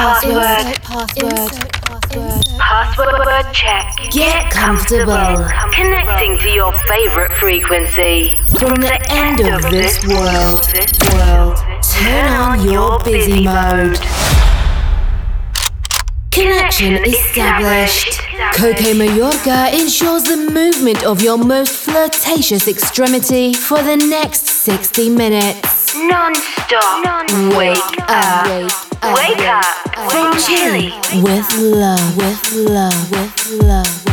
Insert password. Insert password. Password check. Get comfortable. Connecting to your favorite frequency. From the end of this world, world, turn on your busy mode. Connection established. Coke Mayorga ensures the movement of your most flirtatious extremity for the next 60 minutes. Non-stop. Wake up. Wake up. From Chile with love, with love, with love.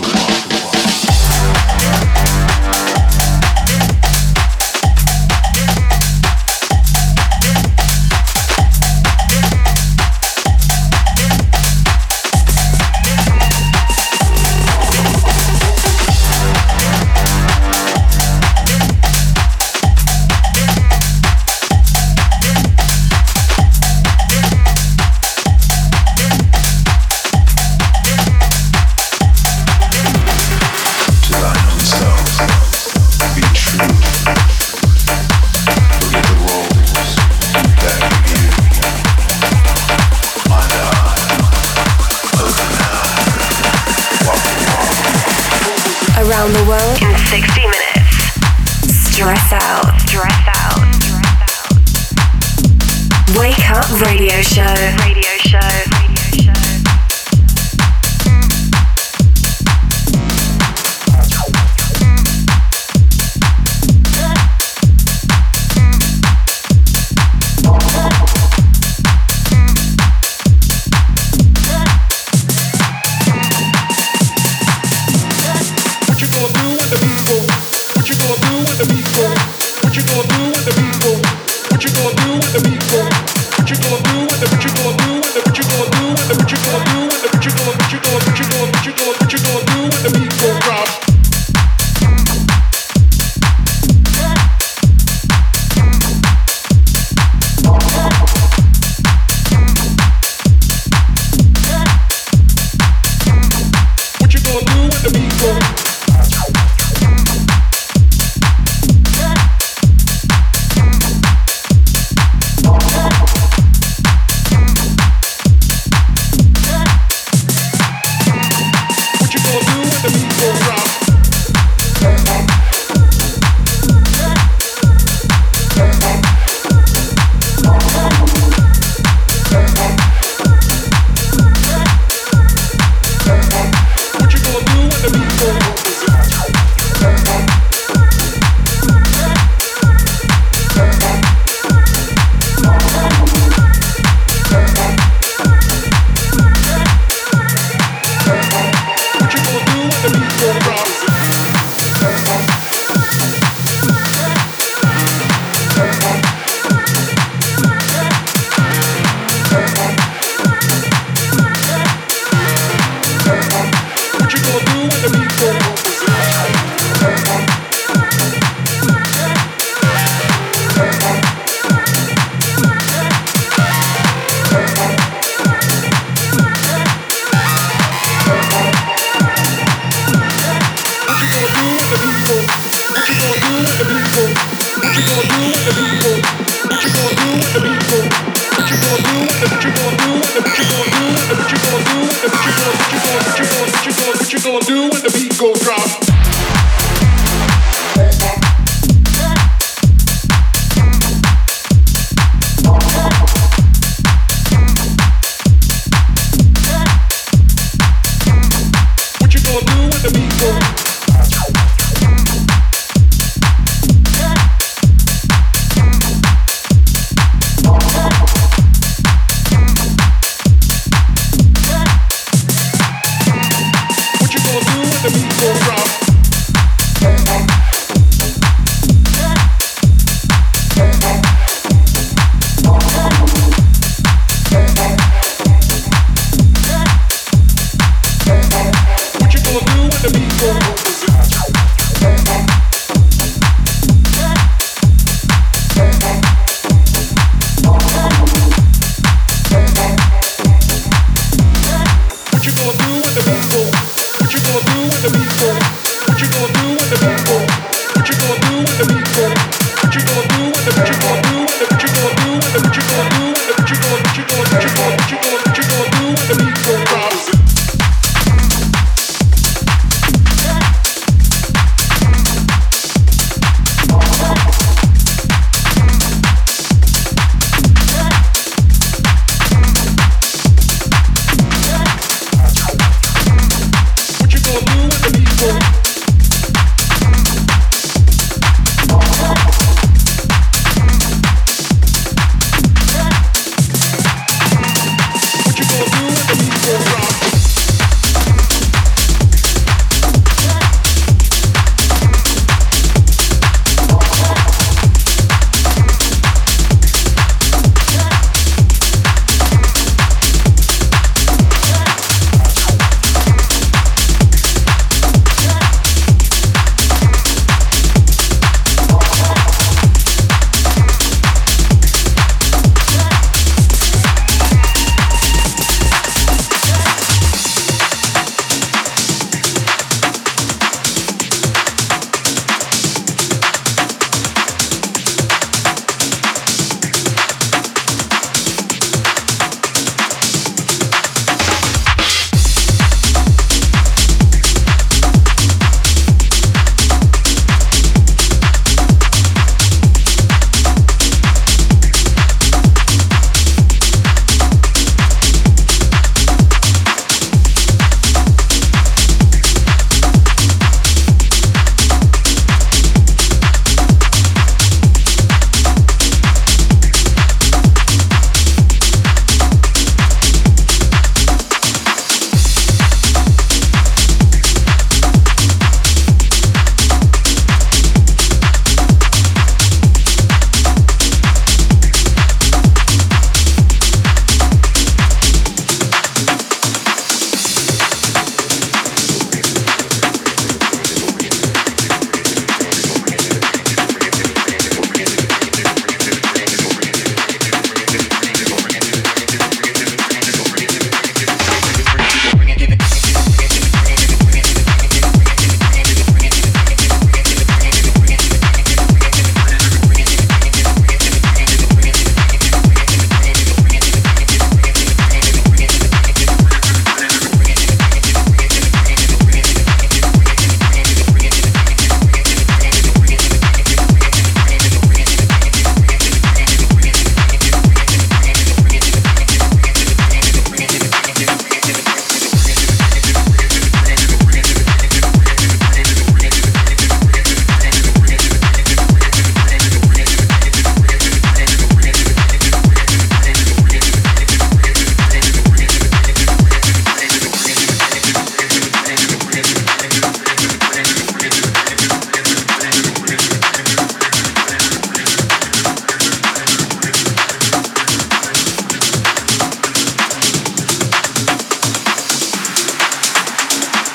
walk, walk, walk.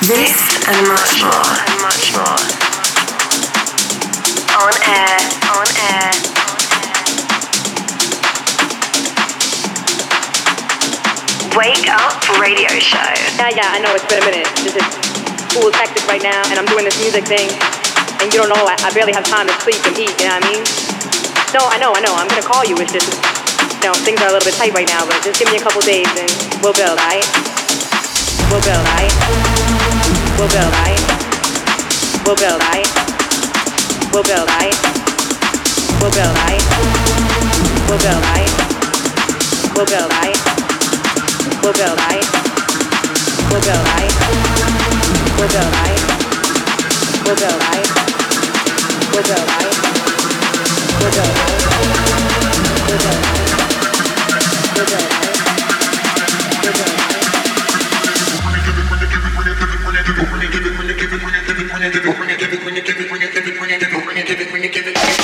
This and much more. And much more. On air. On air. Wake Up Radio Show. Yeah, yeah, I know it's been a minute. This is school is hectic right now, and I'm doing this music thing, and you don't know, I, I barely have time to sleep and eat, you know what I mean? No, I know, I know, I'm gonna call you, it's just, you know, things are a little bit tight right now, but just give me a couple days and we'll build, alright? We'll build, alright? We'll build, alright? We'll build, alright? We'll build, alright? We'll build, alright? We'll build, alright? We'll build, alright? We'll build, alright? We'll build, alright? We'll build, alright? We'll build, alright? We'll build, alright? We'll build, alright? We'll build, alright? We'll build, alright? We'll build, alright? bring it, give it, bring it, give it, bring it, give it, bring it, give it, bring it, give it.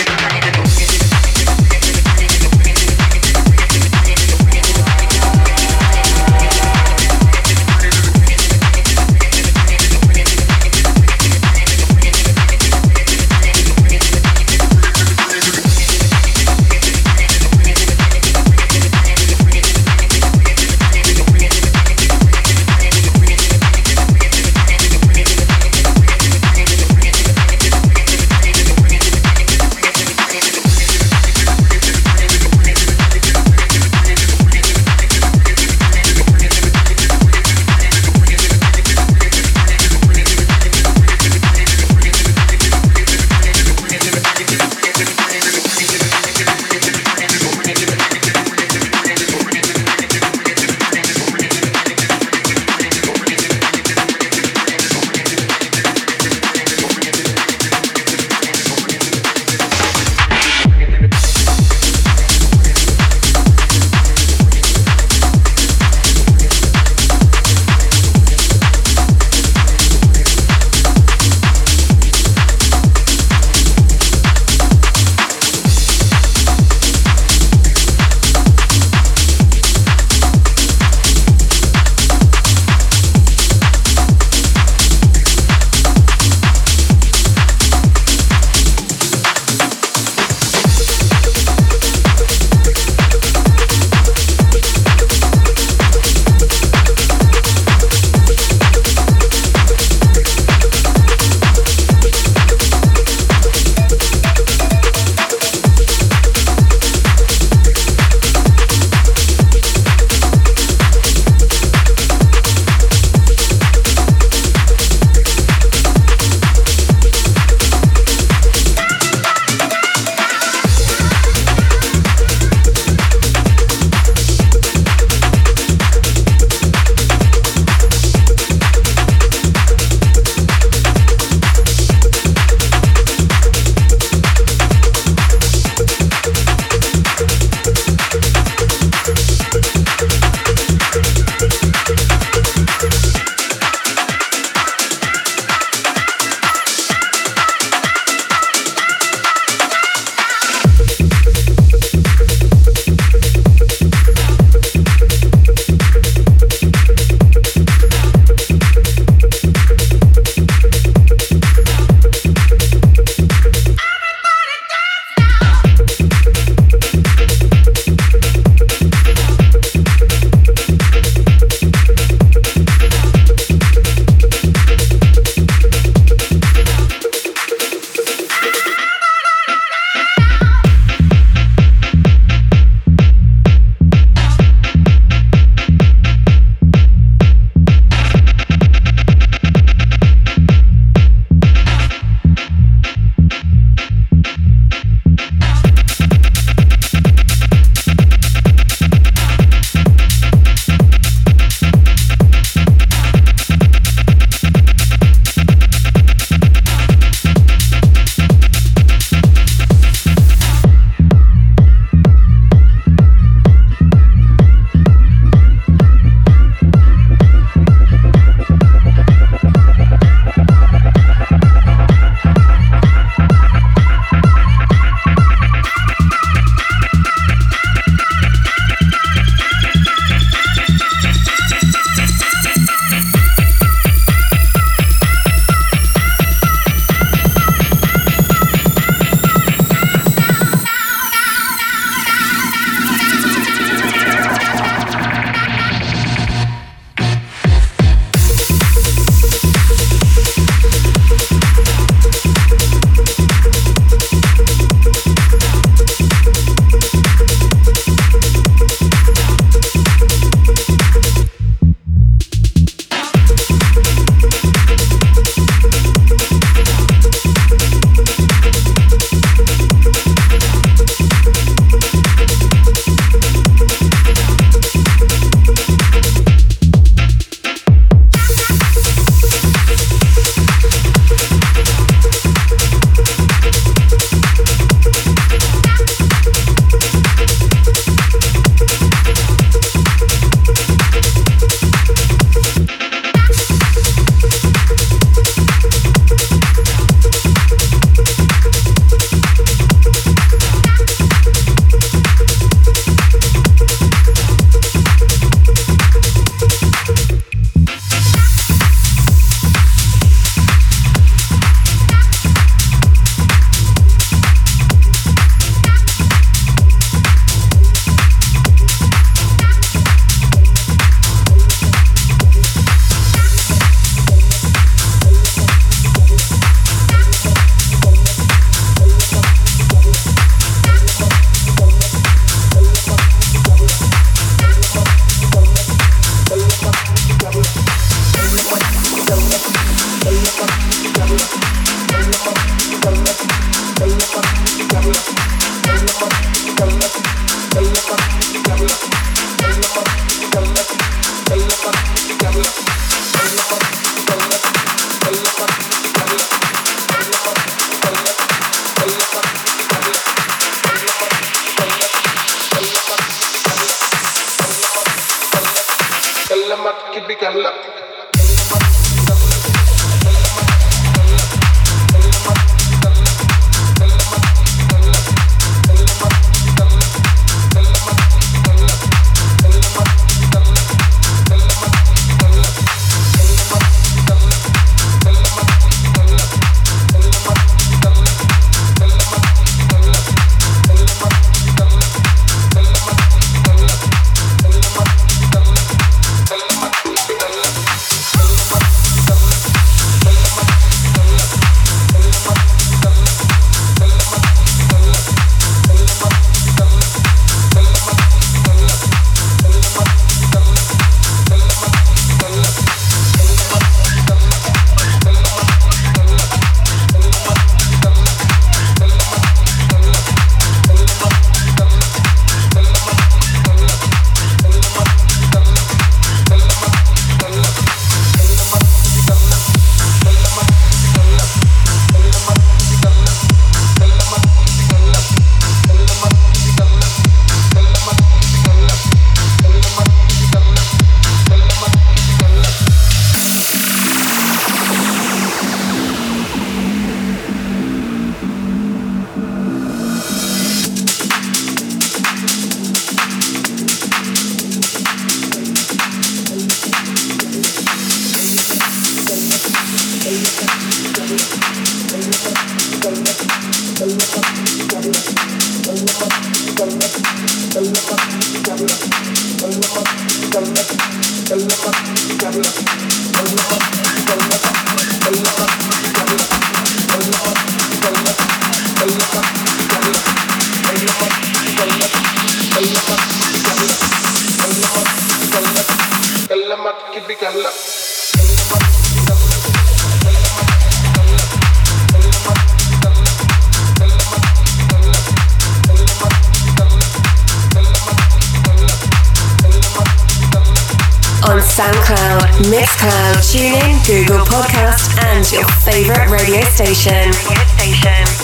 on SoundCloud, Mixcloud, TuneIn, Google Podcast, and your favorite radio station. Radio station.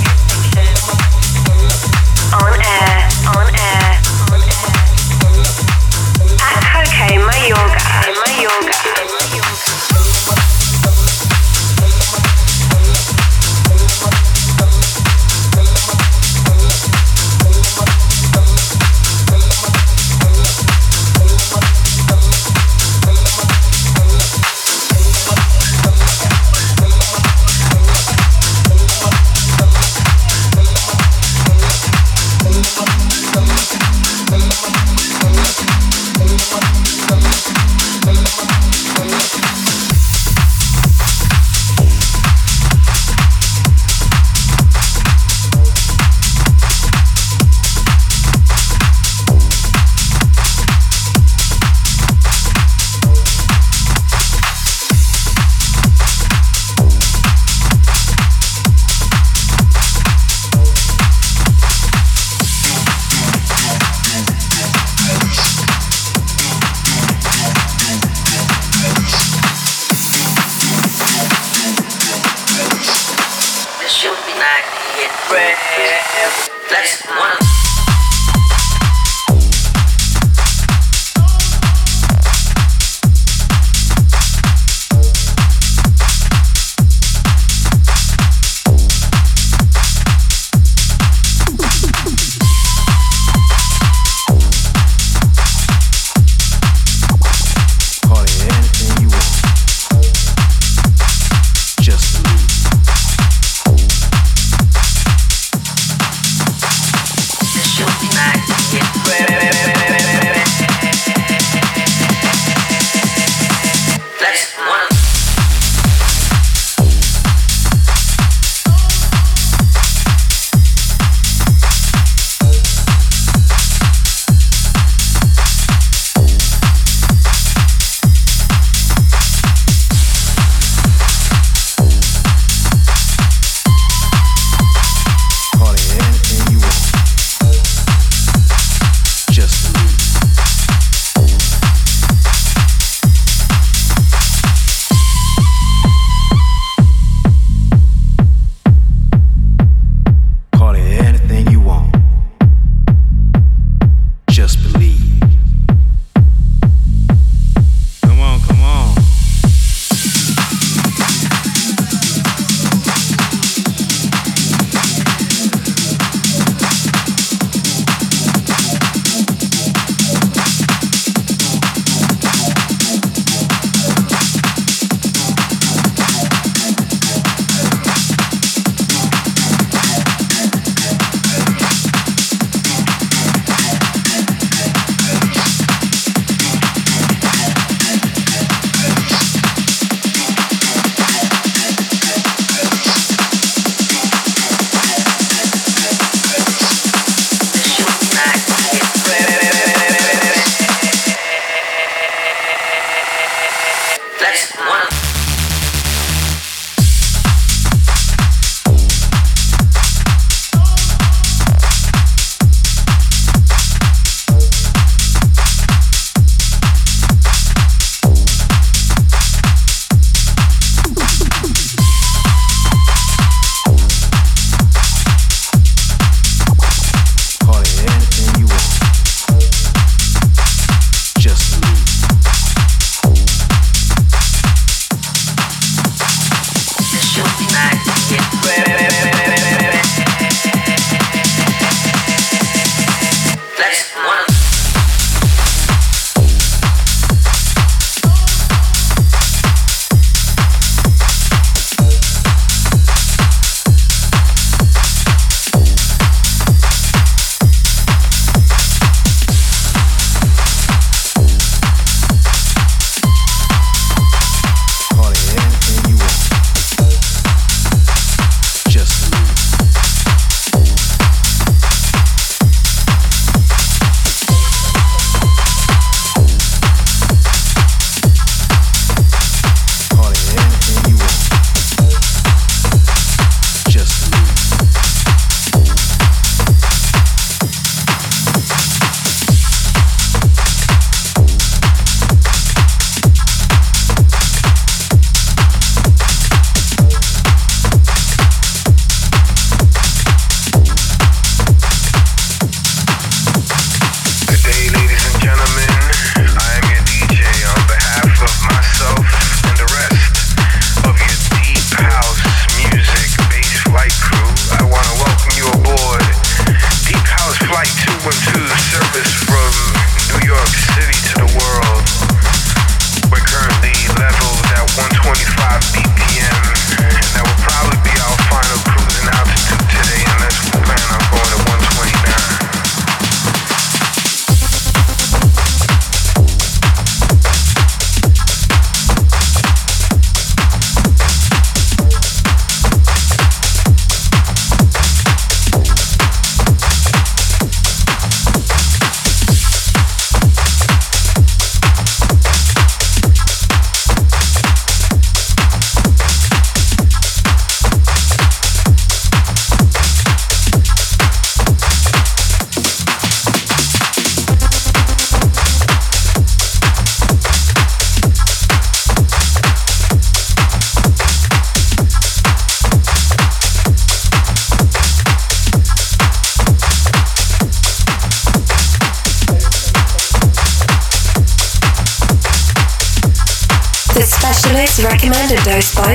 from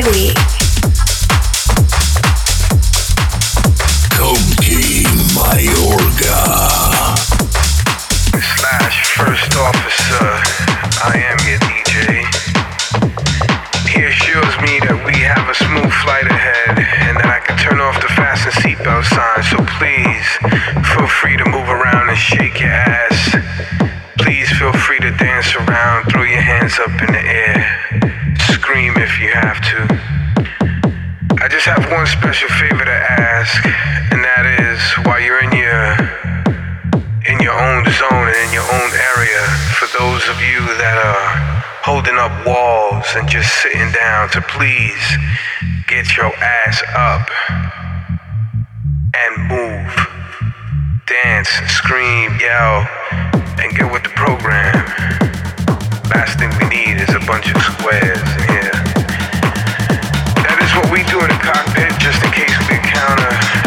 We. Get your ass up and move. Dance, scream, yell, and get with the program. Last thing we need is a bunch of squares in here. That is what we do in the cockpit just in case we encounter.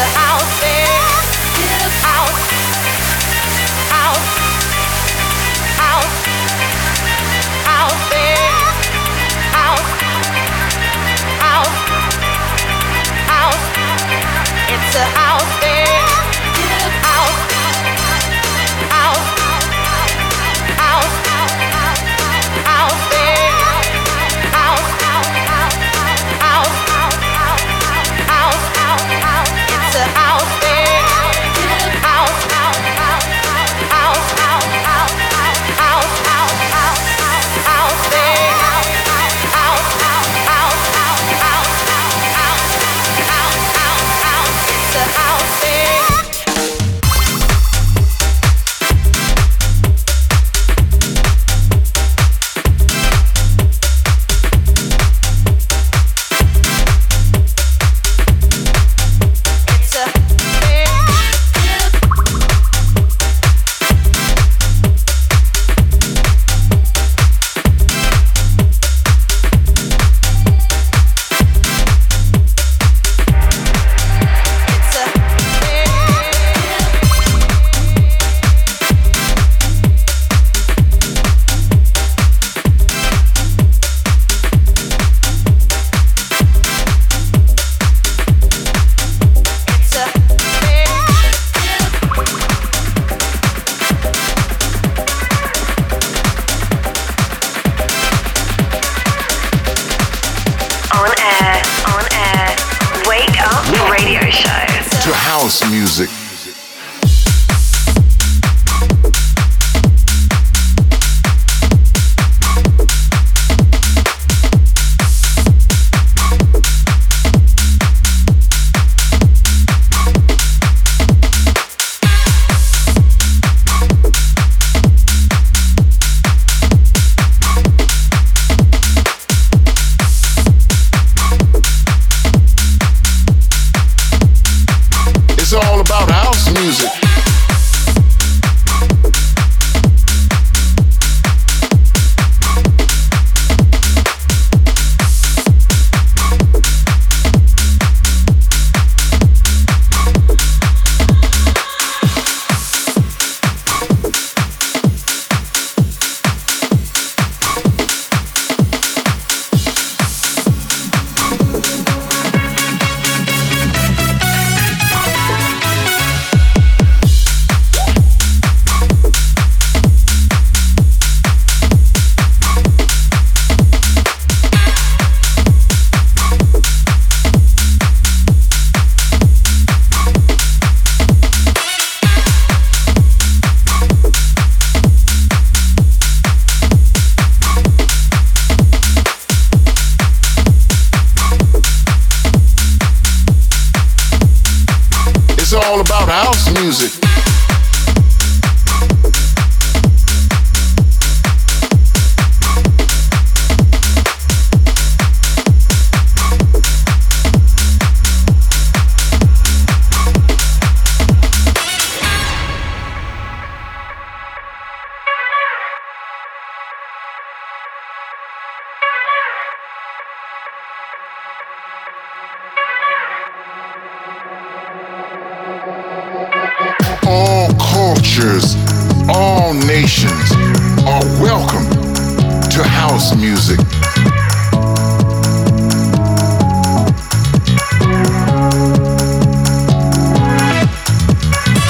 House cultures, all nations are welcome to house music.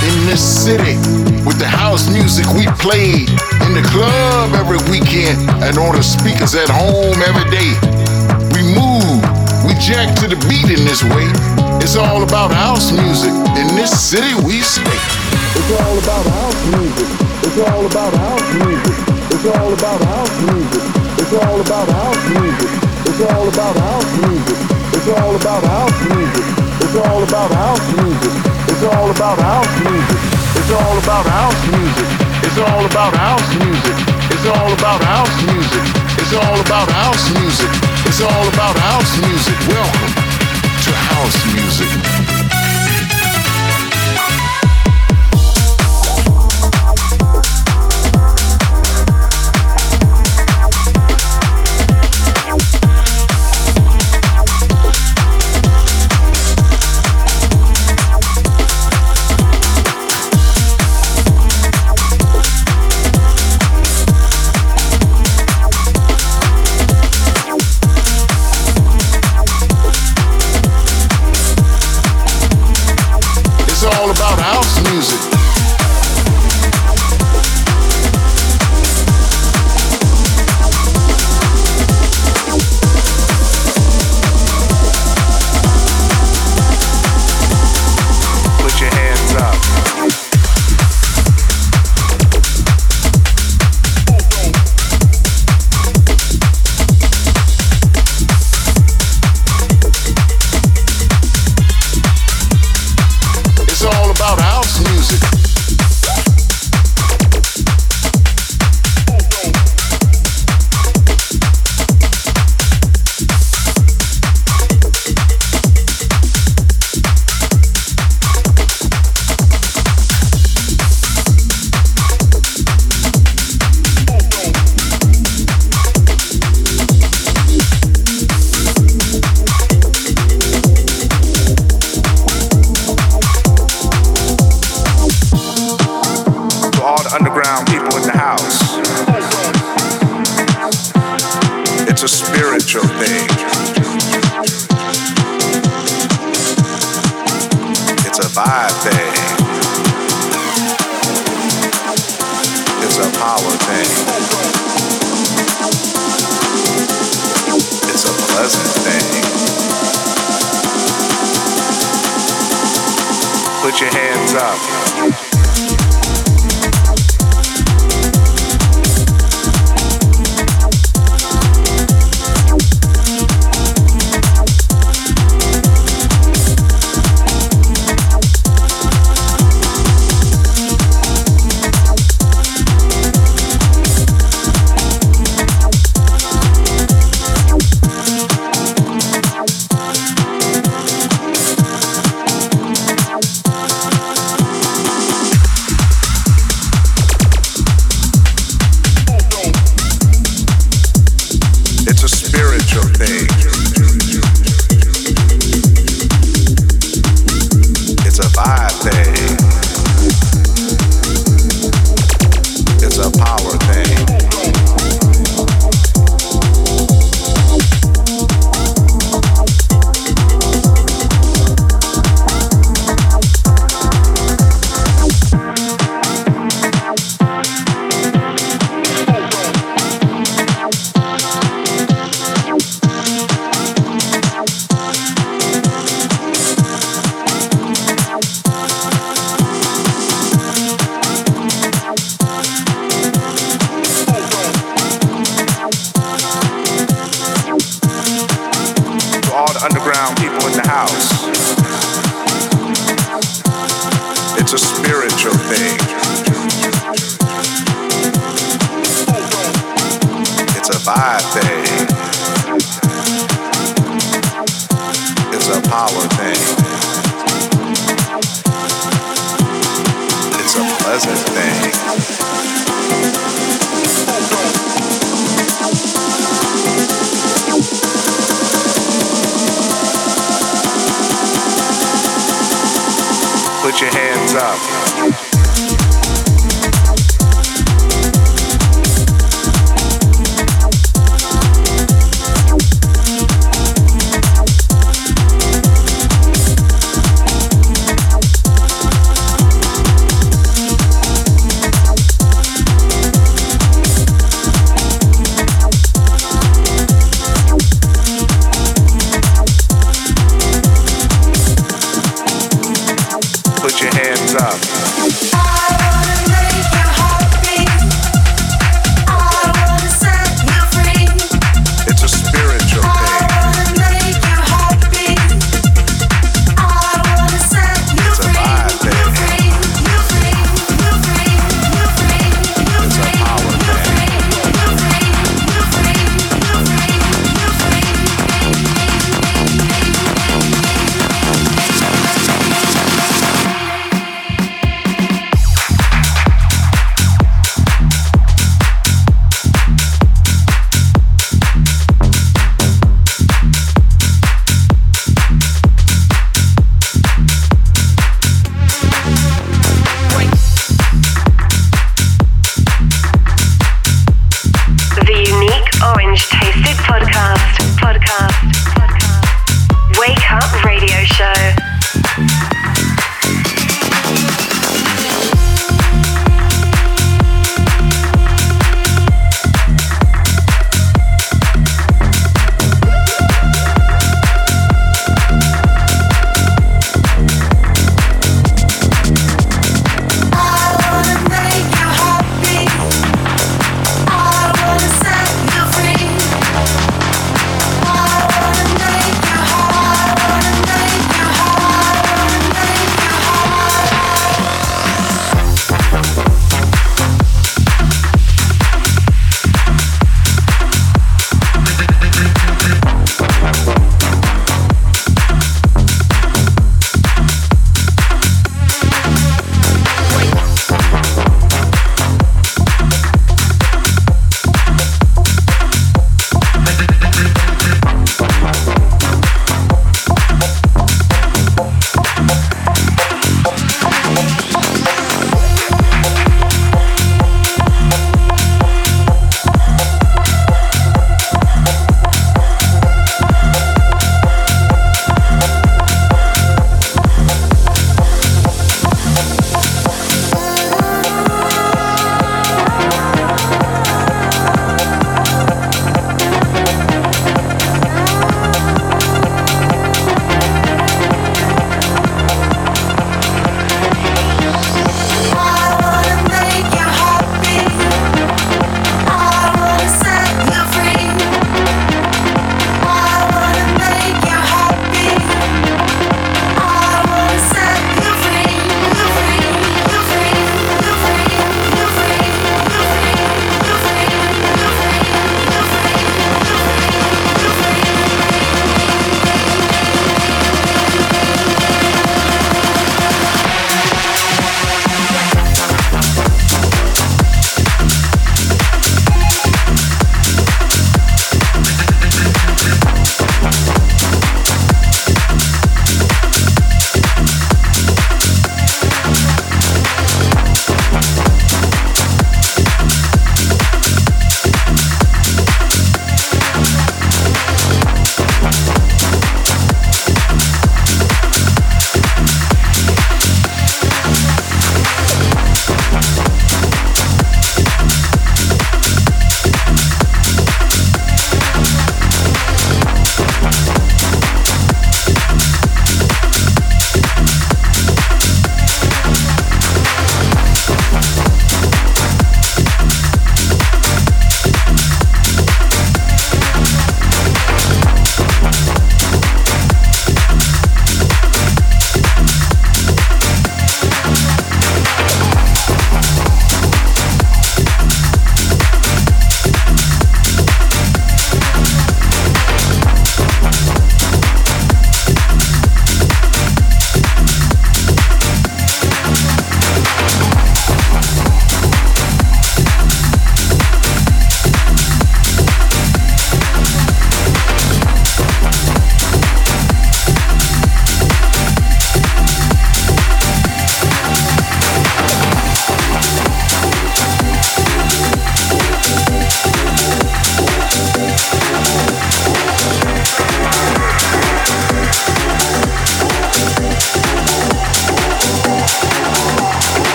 In this city, with the house music we played in the club every weekend and on the speakers at home every day, we move, we jack to the beat in this way. It's all about house music. In this city, we stay all about house music. It's all about house music. It's all about house music. It's all about house music. It's all about house music. It's all about house music. It's all about house music. It's all about house music. It's all about house music. It's all about house music. It's all about house music. It's all about house music. It's all about house music. Welcome to house music. violate.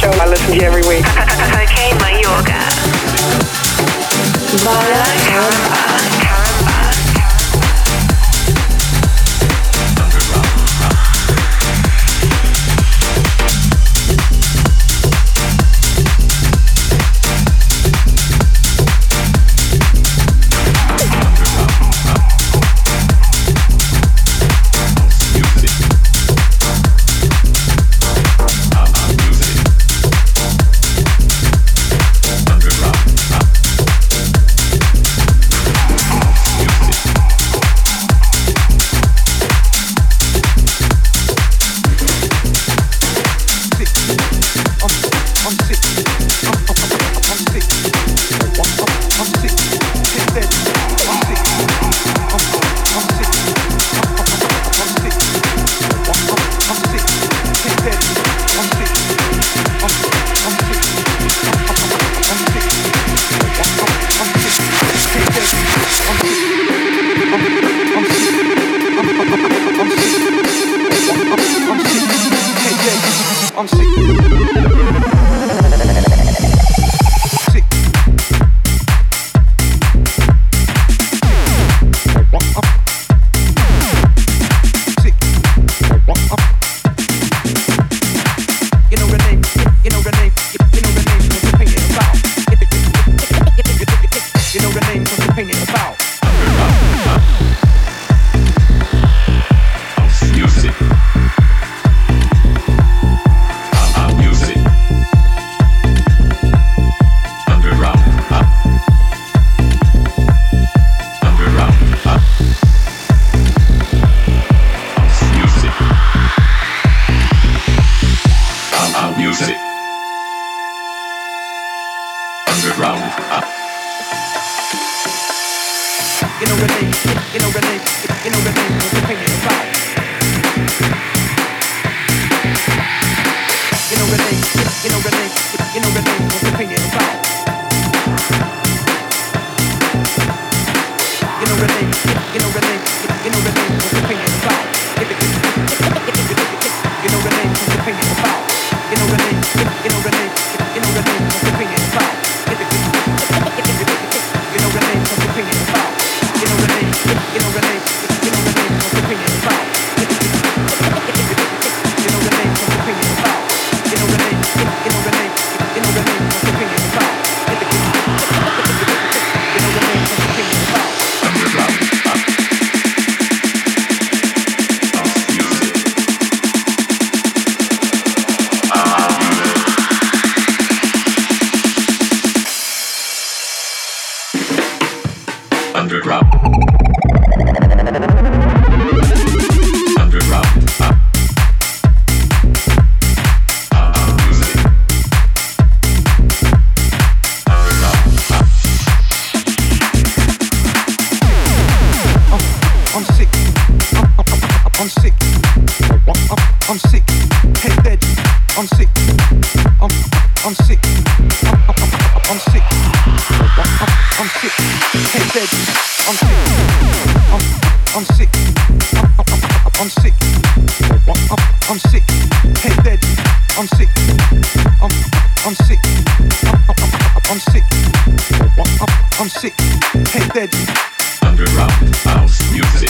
show. I listen to you every week. Yoga. Your